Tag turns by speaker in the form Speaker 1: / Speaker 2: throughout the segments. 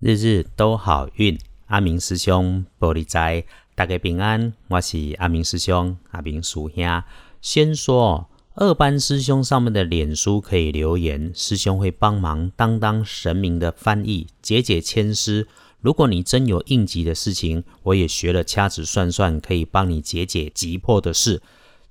Speaker 1: 日日都好运，阿明师兄玻璃斋，大家平安。我是阿明师兄，阿明叔兄。先说二班师兄上面的脸书可以留言，师兄会帮忙当当神明的翻译，解解签诗。如果你真有应急的事情，我也学了掐指算算，可以帮你解解急迫的事。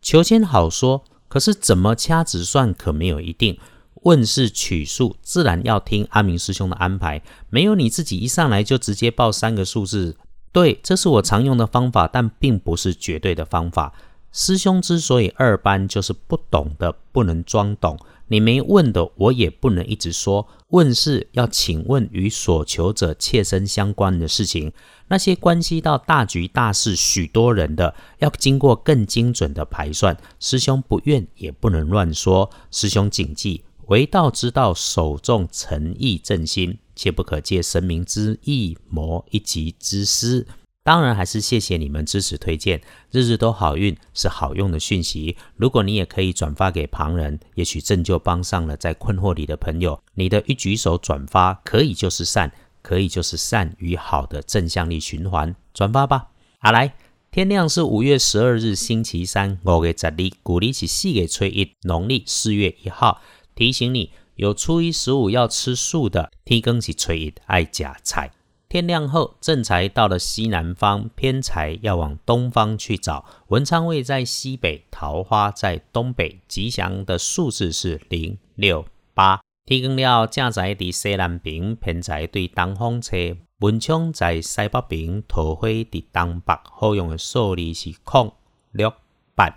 Speaker 1: 求签好说，可是怎么掐指算可没有一定。问世取数，自然要听阿明师兄的安排。没有你自己一上来就直接报三个数字，对，这是我常用的方法，但并不是绝对的方法。师兄之所以二班，就是不懂的不能装懂。你没问的，我也不能一直说。问世要请问与所求者切身相关的事情，那些关系到大局大事、许多人的，要经过更精准的排算。师兄不愿也不能乱说。师兄谨记。为道之道，首重诚意正心，切不可借神明之意谋一己之私。当然，还是谢谢你们支持推荐，日日都好运是好用的讯息。如果你也可以转发给旁人，也许正就帮上了在困惑里的朋友。你的一举手转发，可以就是善，可以就是善与好的正向力循环。转发吧。好，来，天亮是五月十二日星期三，五月十日，古历是四月初一，农历四月一号。提醒你，有初一十五要吃素的，天更是初一爱假财。天亮后，正财到了西南方，偏财要往东方去找。文昌位在西北，桃花在东北。吉祥的数字是零六八。天更了，正财在西南边，偏财对东方车。文昌在西北边，桃花在东北。好用的数字是空六八。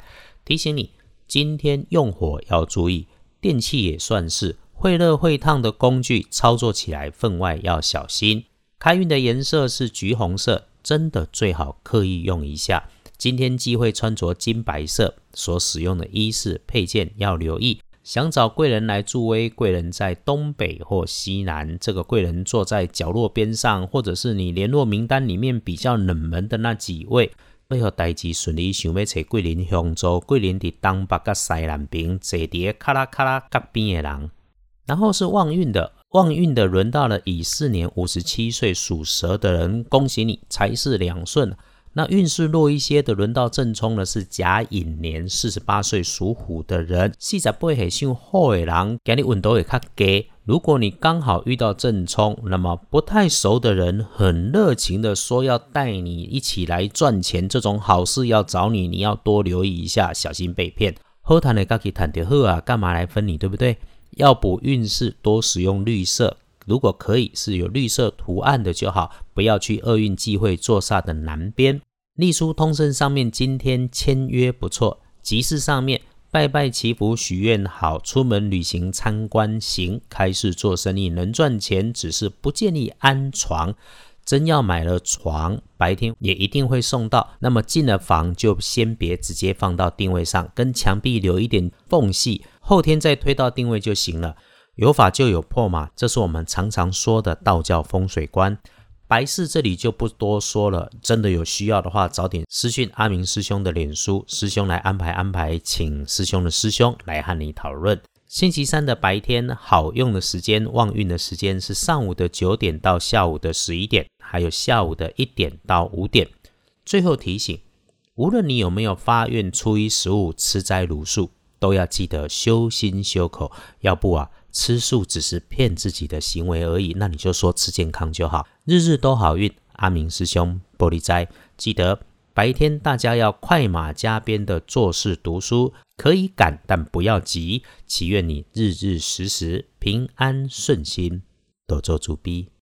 Speaker 1: 提醒你，今天用火要注意。电器也算是会热会烫的工具，操作起来分外要小心。开运的颜色是橘红色，真的最好刻意用一下。今天忌讳穿着金白色，所使用的衣饰配件要留意。想找贵人来助威，贵人在东北或西南，这个贵人坐在角落边上，或者是你联络名单里面比较冷门的那几位。配合代志顺利，想要找桂林香州，桂林的东北甲西南边坐伫卡拉卡拉隔边的人。然后是旺运的，旺运的轮到了乙巳年五十七岁属蛇的人，恭喜你财势两顺。那运势弱一些的，轮到正冲的是甲寅年四十八岁属虎的人，四十八岁属虎的人，今日运都会较低。如果你刚好遇到正冲，那么不太熟的人很热情的说要带你一起来赚钱，这种好事要找你，你要多留意一下，小心被骗。后谈的可以谈得好啊，干嘛来分你，对不对？要补运势，多使用绿色，如果可以是有绿色图案的就好，不要去厄运忌讳坐煞的南边。隶书通胜上面今天签约不错，集市上面。拜拜祈福许愿好，出门旅行参观行，开市做生意能赚钱，只是不建议安床。真要买了床，白天也一定会送到。那么进了房就先别直接放到定位上，跟墙壁留一点缝隙，后天再推到定位就行了。有法就有破嘛，这是我们常常说的道教风水观。白事这里就不多说了，真的有需要的话，早点私讯阿明师兄的脸书，师兄来安排安排，请师兄的师兄来和你讨论。星期三的白天好用的时间，旺运的时间是上午的九点到下午的十一点，还有下午的一点到五点。最后提醒，无论你有没有发愿初一十五吃斋如素，都要记得修心修口，要不啊。吃素只是骗自己的行为而已，那你就说吃健康就好，日日都好运。阿明师兄，玻璃斋，记得白天大家要快马加鞭的做事读书，可以赶，但不要急。祈愿你日日时时平安顺心，多做主逼。